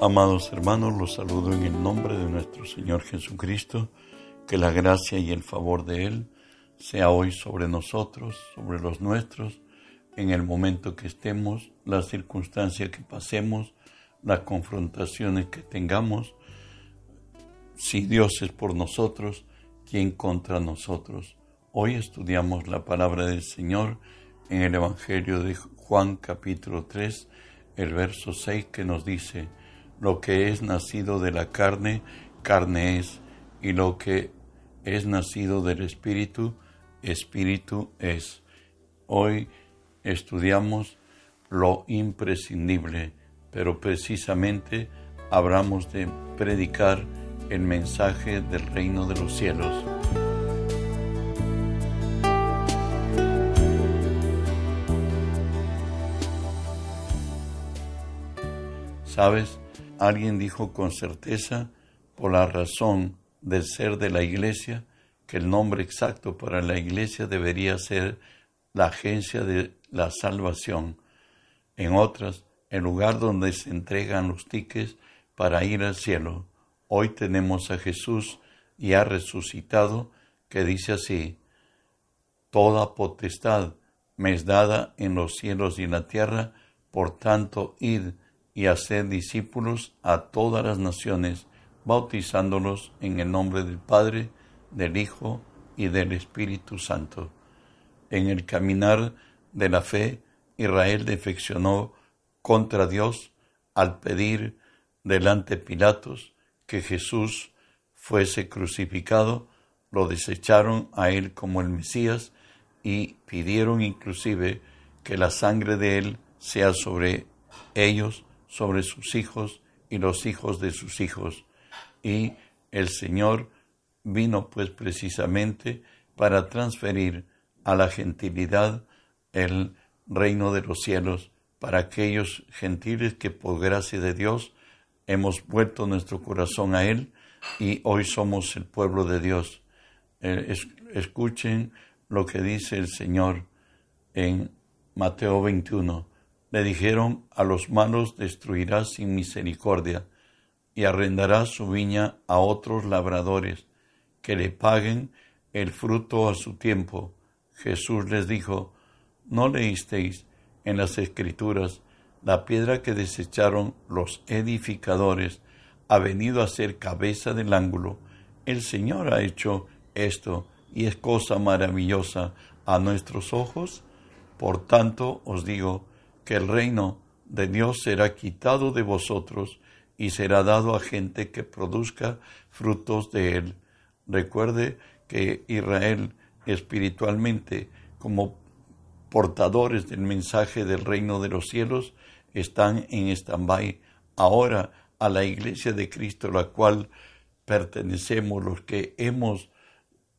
Amados hermanos, los saludo en el nombre de nuestro Señor Jesucristo, que la gracia y el favor de Él sea hoy sobre nosotros, sobre los nuestros, en el momento que estemos, la circunstancia que pasemos, las confrontaciones que tengamos. Si Dios es por nosotros, ¿quién contra nosotros? Hoy estudiamos la palabra del Señor en el Evangelio de Juan capítulo 3, el verso 6 que nos dice, lo que es nacido de la carne, carne es, y lo que es nacido del Espíritu, Espíritu es. Hoy estudiamos lo imprescindible, pero precisamente hablamos de predicar el mensaje del reino de los cielos. ¿Sabes? Alguien dijo con certeza, por la razón del ser de la iglesia, que el nombre exacto para la iglesia debería ser la agencia de la salvación. En otras, el lugar donde se entregan los tickets para ir al cielo. Hoy tenemos a Jesús y ha resucitado, que dice así, Toda potestad me es dada en los cielos y en la tierra, por tanto, id y hacer discípulos a todas las naciones, bautizándolos en el nombre del Padre, del Hijo y del Espíritu Santo. En el caminar de la fe, Israel defeccionó contra Dios al pedir delante Pilatos que Jesús fuese crucificado, lo desecharon a él como el Mesías y pidieron inclusive que la sangre de él sea sobre ellos sobre sus hijos y los hijos de sus hijos. Y el Señor vino pues precisamente para transferir a la gentilidad el reino de los cielos para aquellos gentiles que por gracia de Dios hemos vuelto nuestro corazón a Él y hoy somos el pueblo de Dios. Eh, escuchen lo que dice el Señor en Mateo 21 le dijeron, a los malos destruirás sin misericordia, y arrendará su viña a otros labradores, que le paguen el fruto a su tiempo. Jesús les dijo, ¿no leísteis en las escrituras la piedra que desecharon los edificadores ha venido a ser cabeza del ángulo? El Señor ha hecho esto y es cosa maravillosa a nuestros ojos. Por tanto os digo, que el reino de Dios será quitado de vosotros y será dado a gente que produzca frutos de él. Recuerde que Israel espiritualmente, como portadores del mensaje del reino de los cielos, están en stand-by. Ahora a la iglesia de Cristo, la cual pertenecemos, los que hemos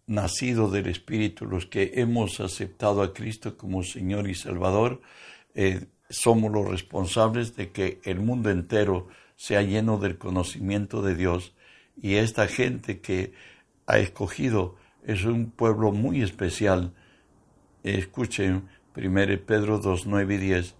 nacido del Espíritu, los que hemos aceptado a Cristo como Señor y Salvador, eh, somos los responsables de que el mundo entero sea lleno del conocimiento de Dios y esta gente que ha escogido es un pueblo muy especial. Escuchen 1 Pedro 2, 9 y 10.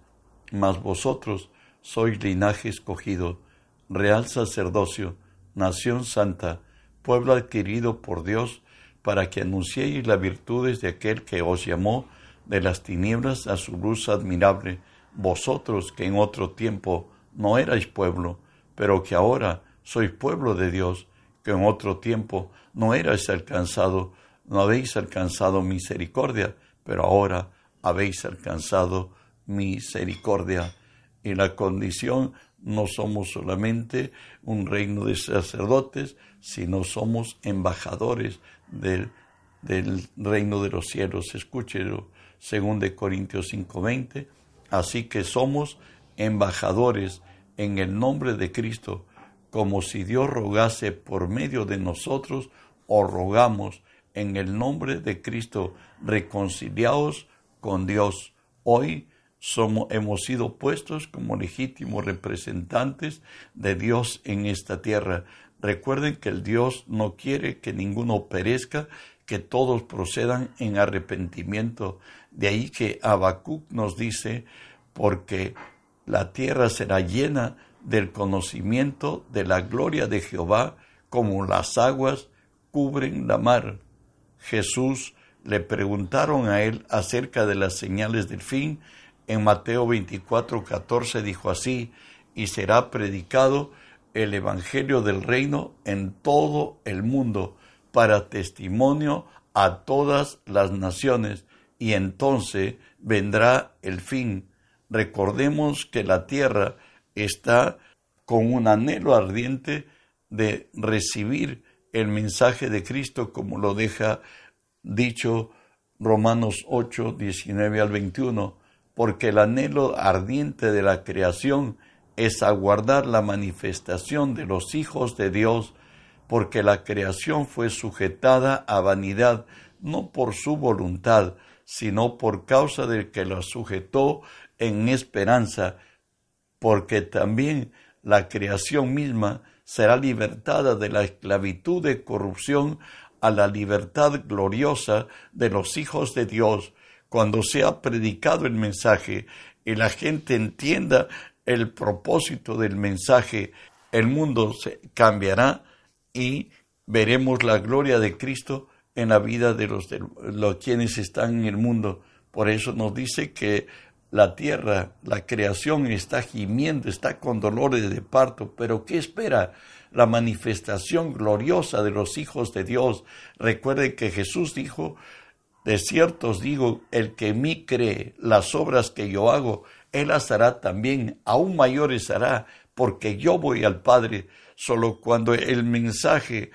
Mas vosotros sois linaje escogido, real sacerdocio, nación santa, pueblo adquirido por Dios, para que anunciéis las virtudes de aquel que os llamó de las tinieblas a su luz admirable vosotros que en otro tiempo no erais pueblo, pero que ahora sois pueblo de Dios, que en otro tiempo no erais alcanzado, no habéis alcanzado misericordia, pero ahora habéis alcanzado misericordia. Y la condición no somos solamente un reino de sacerdotes, sino somos embajadores del, del reino de los cielos. Escúchelo, según de Corintios 5:20 Así que somos embajadores en el nombre de Cristo, como si Dios rogase por medio de nosotros, o rogamos en el nombre de Cristo, reconciliados con Dios. Hoy hemos sido puestos como legítimos representantes de Dios en esta tierra. Recuerden que el Dios no quiere que ninguno perezca, que todos procedan en arrepentimiento. De ahí que Habacuc nos dice, porque la tierra será llena del conocimiento de la gloria de Jehová como las aguas cubren la mar. Jesús le preguntaron a él acerca de las señales del fin. En Mateo 24, 14 dijo así, y será predicado el Evangelio del Reino en todo el mundo para testimonio a todas las naciones, y entonces vendrá el fin. Recordemos que la tierra está con un anhelo ardiente de recibir el mensaje de Cristo como lo deja dicho Romanos 8, 19 al 21, porque el anhelo ardiente de la creación es aguardar la manifestación de los hijos de Dios, porque la creación fue sujetada a vanidad, no por su voluntad, sino por causa del que la sujetó en esperanza, porque también la creación misma será libertada de la esclavitud de corrupción a la libertad gloriosa de los hijos de Dios. Cuando sea predicado el mensaje y la gente entienda el propósito del mensaje, el mundo se cambiará y veremos la gloria de Cristo en la vida de los, de los quienes están en el mundo. Por eso nos dice que la tierra, la creación está gimiendo, está con dolores de parto, pero ¿qué espera? La manifestación gloriosa de los hijos de Dios. Recuerde que Jesús dijo, de cierto os digo, el que en mí cree las obras que yo hago, él las hará también, aún mayores hará, porque yo voy al Padre. Solo cuando el mensaje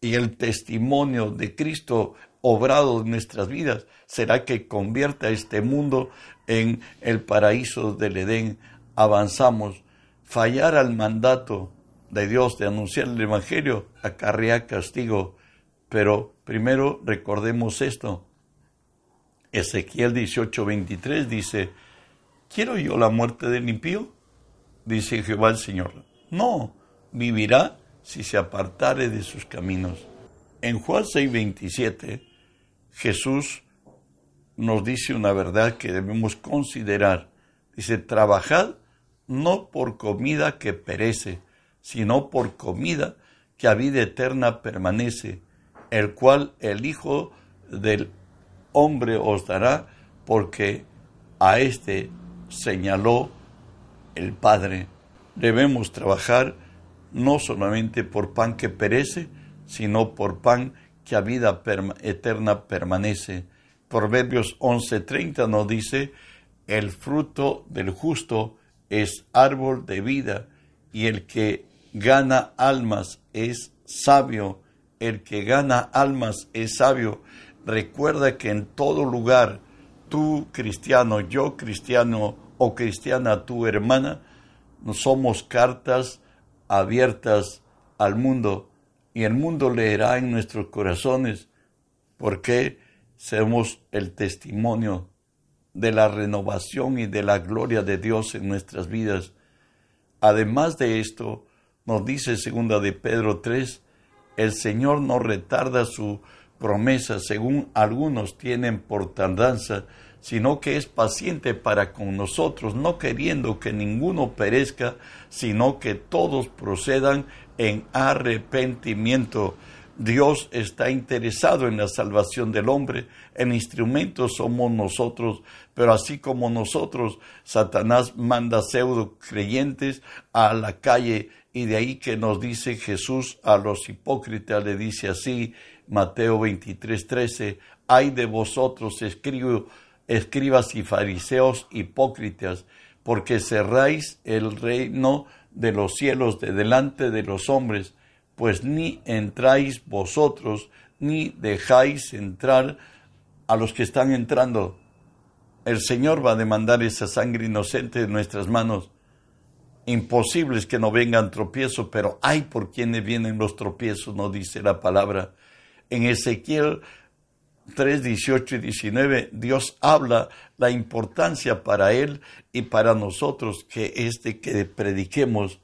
y el testimonio de Cristo obrado en nuestras vidas será que convierta este mundo en el paraíso del Edén. Avanzamos. Fallar al mandato de Dios de anunciar el Evangelio acarrea castigo. Pero primero recordemos esto. Ezequiel 18:23 dice, ¿quiero yo la muerte del impío? Dice Jehová el Señor. No, vivirá si se apartare de sus caminos. En Juan 6:27, Jesús nos dice una verdad que debemos considerar. Dice, trabajad no por comida que perece, sino por comida que a vida eterna permanece, el cual el Hijo del Hombre os dará, porque a éste señaló el Padre. Debemos trabajar no solamente por pan que perece, sino por pan que a vida eterna permanece. Proverbios 11:30 nos dice, el fruto del justo es árbol de vida, y el que gana almas es sabio, el que gana almas es sabio. Recuerda que en todo lugar, tú cristiano, yo cristiano o cristiana, tu hermana, no somos cartas abiertas al mundo y el mundo leerá en nuestros corazones porque somos el testimonio de la renovación y de la gloria de Dios en nuestras vidas. Además de esto, nos dice segunda de Pedro 3, el Señor no retarda su promesa según algunos tienen por tardanza, sino que es paciente para con nosotros, no queriendo que ninguno perezca, sino que todos procedan en arrepentimiento. Dios está interesado en la salvación del hombre, el instrumento somos nosotros, pero así como nosotros, Satanás manda pseudo creyentes a la calle y de ahí que nos dice Jesús a los hipócritas, le dice así, Mateo 23, 13, hay de vosotros, escribo, escribas y fariseos hipócritas, porque cerráis el reino de los cielos de delante de los hombres, pues ni entráis vosotros, ni dejáis entrar a los que están entrando. El Señor va a demandar esa sangre inocente de nuestras manos. Imposible que no vengan tropiezos, pero hay por quienes vienen los tropiezos, nos dice la palabra. En Ezequiel 3, 18 y 19, Dios habla la importancia para Él y para nosotros que es de que prediquemos.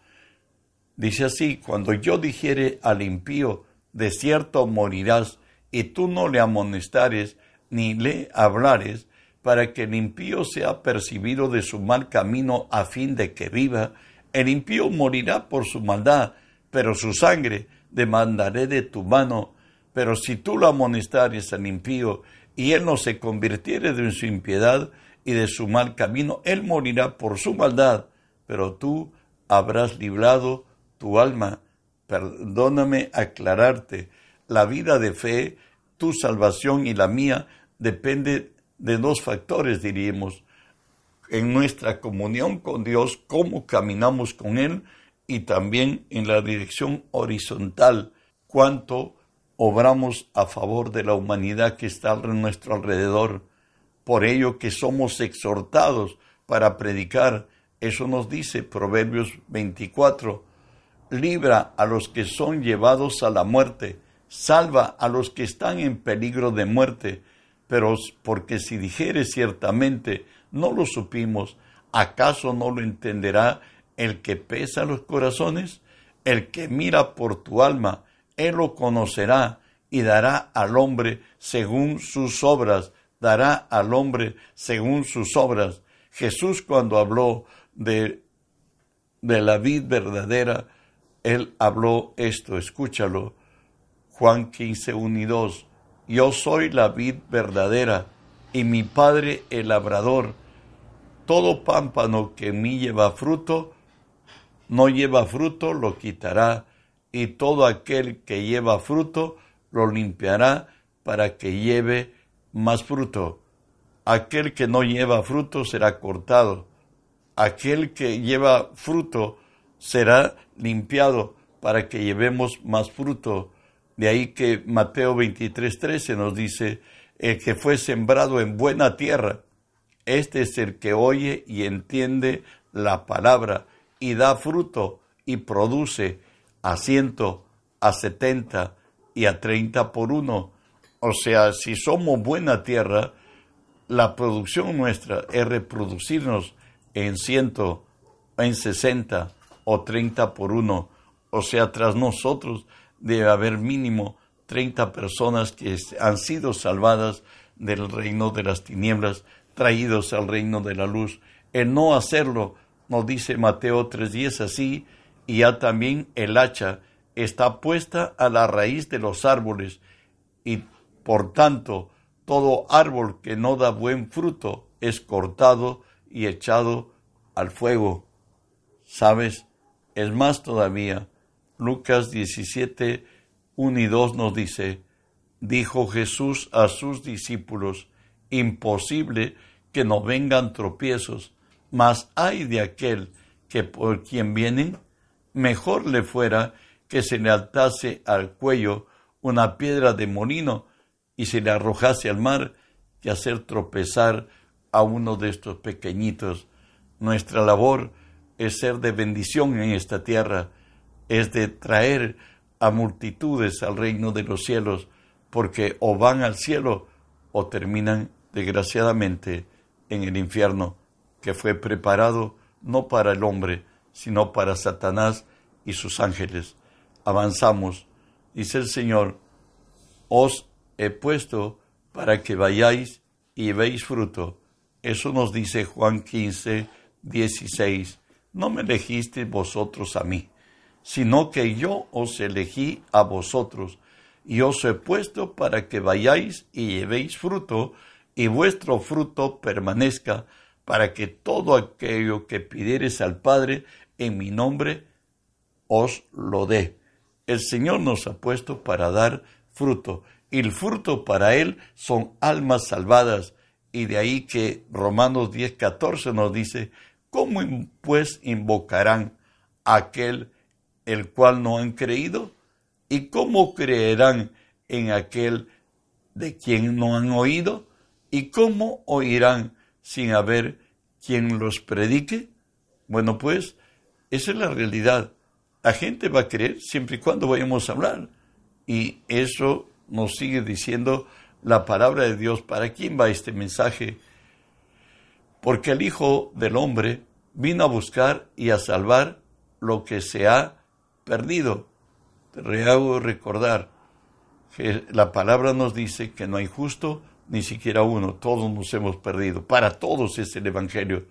Dice así, cuando yo dijere al impío, de cierto morirás, y tú no le amonestares ni le hablares, para que el impío sea percibido de su mal camino a fin de que viva, El impío morirá por su maldad, pero su sangre demandaré de tu mano. Pero si tú lo amonestares al impío, y él no se convirtiere de su impiedad y de su mal camino, él morirá por su maldad, pero tú habrás librado tu alma. Perdóname aclararte, la vida de fe, tu salvación y la mía depende de dos factores, diríamos, en nuestra comunión con Dios, cómo caminamos con Él y también en la dirección horizontal, cuánto obramos a favor de la humanidad que está a nuestro alrededor. Por ello que somos exhortados para predicar. Eso nos dice Proverbios 24. Libra a los que son llevados a la muerte, salva a los que están en peligro de muerte. Pero porque si dijere ciertamente, no lo supimos, ¿acaso no lo entenderá el que pesa los corazones? El que mira por tu alma, él lo conocerá y dará al hombre según sus obras, dará al hombre según sus obras. Jesús cuando habló de, de la vid verdadera, él habló esto, escúchalo. Juan 15, 1 y 2. Yo soy la vid verdadera y mi Padre el labrador. Todo pámpano que en mí lleva fruto, no lleva fruto, lo quitará, y todo aquel que lleva fruto, lo limpiará para que lleve más fruto. Aquel que no lleva fruto será cortado. Aquel que lleva fruto será limpiado para que llevemos más fruto. De ahí que Mateo 23:13 nos dice, el que fue sembrado en buena tierra, este es el que oye y entiende la palabra y da fruto y produce a ciento, a setenta y a treinta por uno. O sea, si somos buena tierra, la producción nuestra es reproducirnos en ciento, en sesenta o treinta por uno. O sea, tras nosotros debe haber mínimo treinta personas que han sido salvadas del reino de las tinieblas, traídos al reino de la luz. El no hacerlo, nos dice Mateo 3.10 así, y ya también el hacha está puesta a la raíz de los árboles, y por tanto todo árbol que no da buen fruto es cortado y echado al fuego. ¿Sabes? Es más todavía. Lucas 17, 1 y 2 nos dice, dijo Jesús a sus discípulos, imposible que no vengan tropiezos, mas hay de aquel que por quien vienen mejor le fuera que se le atase al cuello una piedra de molino y se le arrojase al mar que hacer tropezar a uno de estos pequeñitos. Nuestra labor es ser de bendición en esta tierra, es de traer a multitudes al reino de los cielos, porque o van al cielo o terminan desgraciadamente en el infierno, que fue preparado no para el hombre, sino para Satanás y sus ángeles. Avanzamos, dice el Señor, os he puesto para que vayáis y veis fruto. Eso nos dice Juan 15, 16. No me elegisteis vosotros a mí, sino que yo os elegí a vosotros, y os he puesto para que vayáis y llevéis fruto, y vuestro fruto permanezca, para que todo aquello que pidiereis al Padre en mi nombre, os lo dé. El Señor nos ha puesto para dar fruto, y el fruto para Él son almas salvadas, y de ahí que Romanos 10, 14 nos dice, ¿cómo pues invocarán a aquel el cual no han creído? ¿Y cómo creerán en aquel de quien no han oído? ¿Y cómo oirán sin haber quien los predique? Bueno, pues esa es la realidad. La gente va a creer siempre y cuando vayamos a hablar. Y eso nos sigue diciendo la palabra de Dios. ¿Para quién va este mensaje? Porque el Hijo del Hombre vino a buscar y a salvar lo que se ha perdido. Te hago recordar que la palabra nos dice que no hay justo ni siquiera uno, todos nos hemos perdido. Para todos es el Evangelio.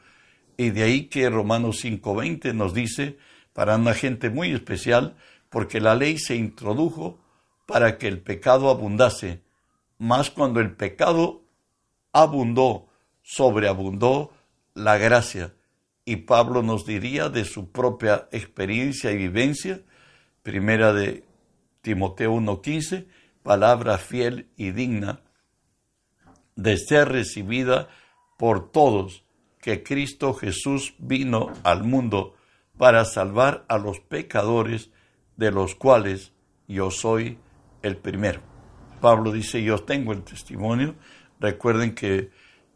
Y de ahí que Romanos 5.20 nos dice, para una gente muy especial, porque la ley se introdujo para que el pecado abundase, mas cuando el pecado abundó, sobreabundó la gracia. Y Pablo nos diría de su propia experiencia y vivencia, primera de Timoteo 1.15, palabra fiel y digna de ser recibida por todos, que Cristo Jesús vino al mundo para salvar a los pecadores, de los cuales yo soy el primero. Pablo dice, yo tengo el testimonio. Recuerden que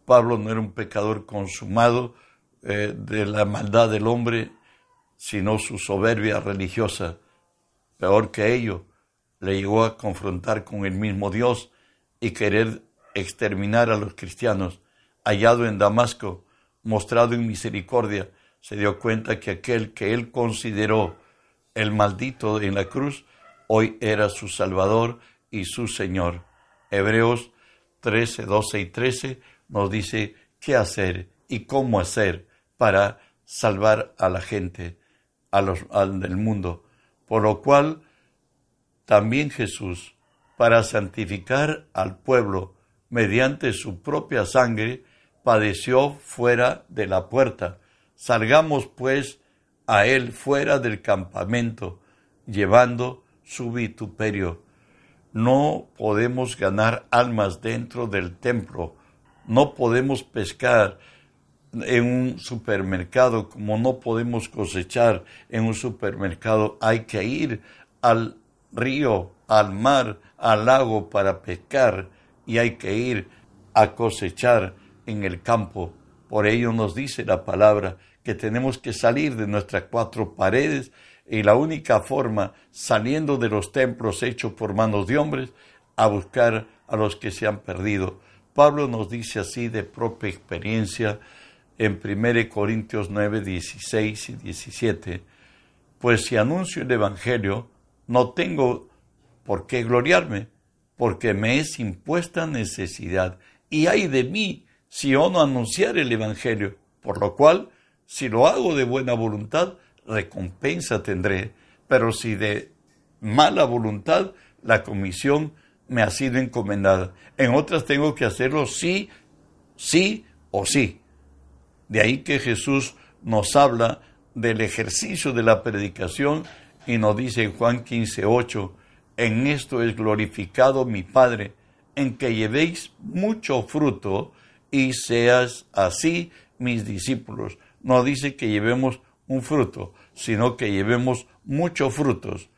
Pablo no era un pecador consumado eh, de la maldad del hombre, sino su soberbia religiosa. Peor que ello, le llegó a confrontar con el mismo Dios y querer exterminar a los cristianos. Hallado en Damasco, mostrado en misericordia, se dio cuenta que aquel que él consideró el maldito en la cruz, hoy era su Salvador y su Señor. Hebreos 13, 12 y 13 nos dice qué hacer y cómo hacer para salvar a la gente, al del mundo. Por lo cual, también Jesús, para santificar al pueblo mediante su propia sangre, padeció fuera de la puerta. Salgamos pues a él fuera del campamento, llevando su vituperio. No podemos ganar almas dentro del templo, no podemos pescar en un supermercado como no podemos cosechar en un supermercado. Hay que ir al río, al mar, al lago para pescar y hay que ir a cosechar en el campo. Por ello nos dice la palabra que tenemos que salir de nuestras cuatro paredes y la única forma, saliendo de los templos hechos por manos de hombres, a buscar a los que se han perdido. Pablo nos dice así de propia experiencia en 1 Corintios 9, 16 y 17, pues si anuncio el Evangelio, no tengo por qué gloriarme, porque me es impuesta necesidad, y hay de mí si yo no anunciar el Evangelio, por lo cual si lo hago de buena voluntad, recompensa tendré, pero si de mala voluntad, la comisión me ha sido encomendada. En otras tengo que hacerlo sí, sí o sí. De ahí que Jesús nos habla del ejercicio de la predicación y nos dice en Juan 15, 8, en esto es glorificado mi Padre, en que llevéis mucho fruto y seas así mis discípulos no dice que llevemos un fruto, sino que llevemos muchos frutos.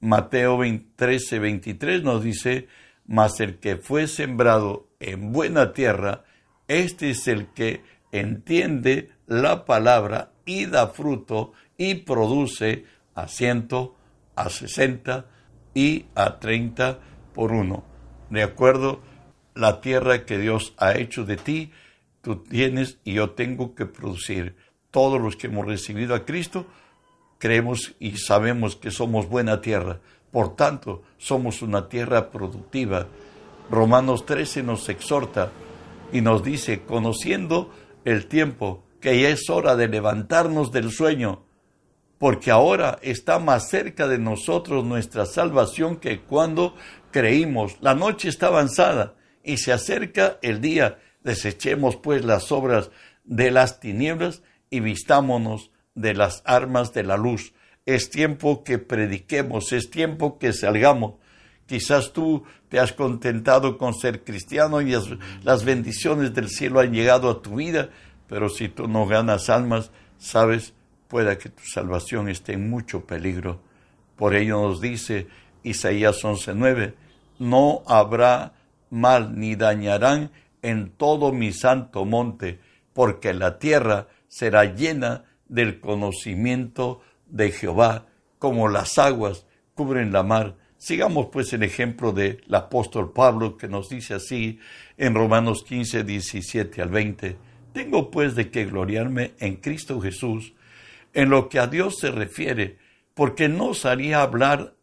Mateo 13, 23 nos dice, mas el que fue sembrado en buena tierra, este es el que entiende la palabra y da fruto y produce a ciento, a sesenta y a treinta por uno. De acuerdo, la tierra que Dios ha hecho de ti, tú tienes y yo tengo que producir todos los que hemos recibido a Cristo, creemos y sabemos que somos buena tierra. Por tanto, somos una tierra productiva. Romanos 13 nos exhorta y nos dice, conociendo el tiempo, que ya es hora de levantarnos del sueño, porque ahora está más cerca de nosotros nuestra salvación que cuando creímos. La noche está avanzada y se acerca el día. Desechemos pues las obras de las tinieblas y vistámonos de las armas de la luz. Es tiempo que prediquemos, es tiempo que salgamos. Quizás tú te has contentado con ser cristiano y las bendiciones del cielo han llegado a tu vida, pero si tú no ganas almas, sabes, pueda que tu salvación esté en mucho peligro. Por ello nos dice Isaías 11:9, no habrá mal ni dañarán en todo mi santo monte, porque la tierra será llena del conocimiento de Jehová, como las aguas cubren la mar. Sigamos pues el ejemplo del apóstol Pablo que nos dice así en Romanos 15, 17 al 20. Tengo pues de qué gloriarme en Cristo Jesús en lo que a Dios se refiere, porque no salía a hablar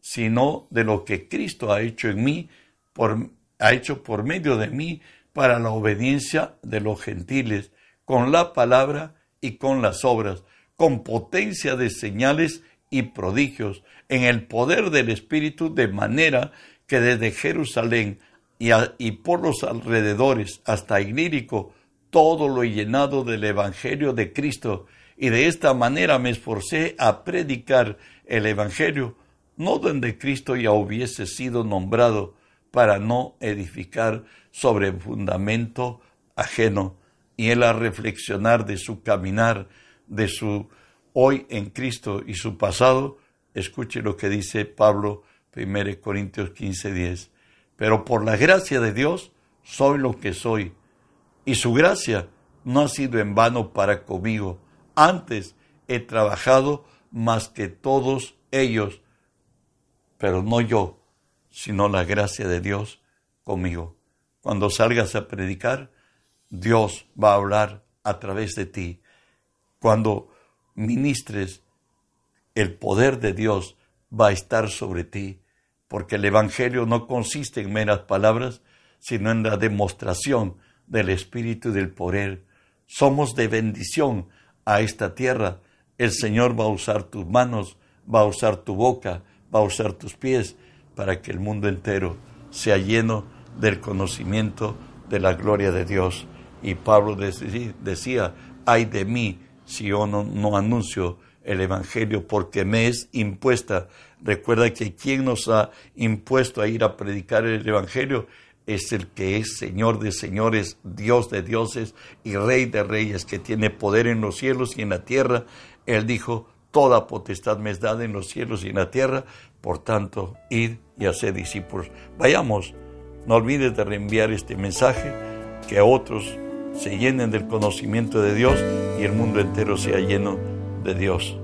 sino de lo que Cristo ha hecho en mí, por, ha hecho por medio de mí para la obediencia de los gentiles con la palabra y con las obras, con potencia de señales y prodigios, en el poder del Espíritu, de manera que desde Jerusalén y, por los alrededores hasta Ilírico, todo lo he llenado del Evangelio de Cristo, y de esta manera me esforcé a predicar el Evangelio, no donde Cristo ya hubiese sido nombrado, para no edificar sobre fundamento ajeno, y él a reflexionar de su caminar, de su hoy en Cristo y su pasado, escuche lo que dice Pablo 1 Corintios 15, 10. Pero por la gracia de Dios soy lo que soy, y su gracia no ha sido en vano para conmigo. Antes he trabajado más que todos ellos, pero no yo, sino la gracia de Dios conmigo. Cuando salgas a predicar, Dios va a hablar a través de ti. Cuando ministres, el poder de Dios va a estar sobre ti, porque el Evangelio no consiste en meras palabras, sino en la demostración del Espíritu y del poder. Somos de bendición a esta tierra. El Señor va a usar tus manos, va a usar tu boca, va a usar tus pies, para que el mundo entero sea lleno del conocimiento de la gloria de Dios. Y Pablo decía, ay de mí si yo no, anuncio el Evangelio porque me es impuesta. Recuerda que quien nos ha impuesto a ir a predicar el Evangelio es el que es Señor de señores, Dios de dioses y Rey de reyes, que tiene poder en los cielos y en la tierra. Él dijo, toda potestad me es dada en los cielos y en la tierra, por tanto, id y haced discípulos. Vayamos, no olvides de reenviar este mensaje, que otros se llenen del conocimiento de Dios y el mundo entero sea lleno de Dios.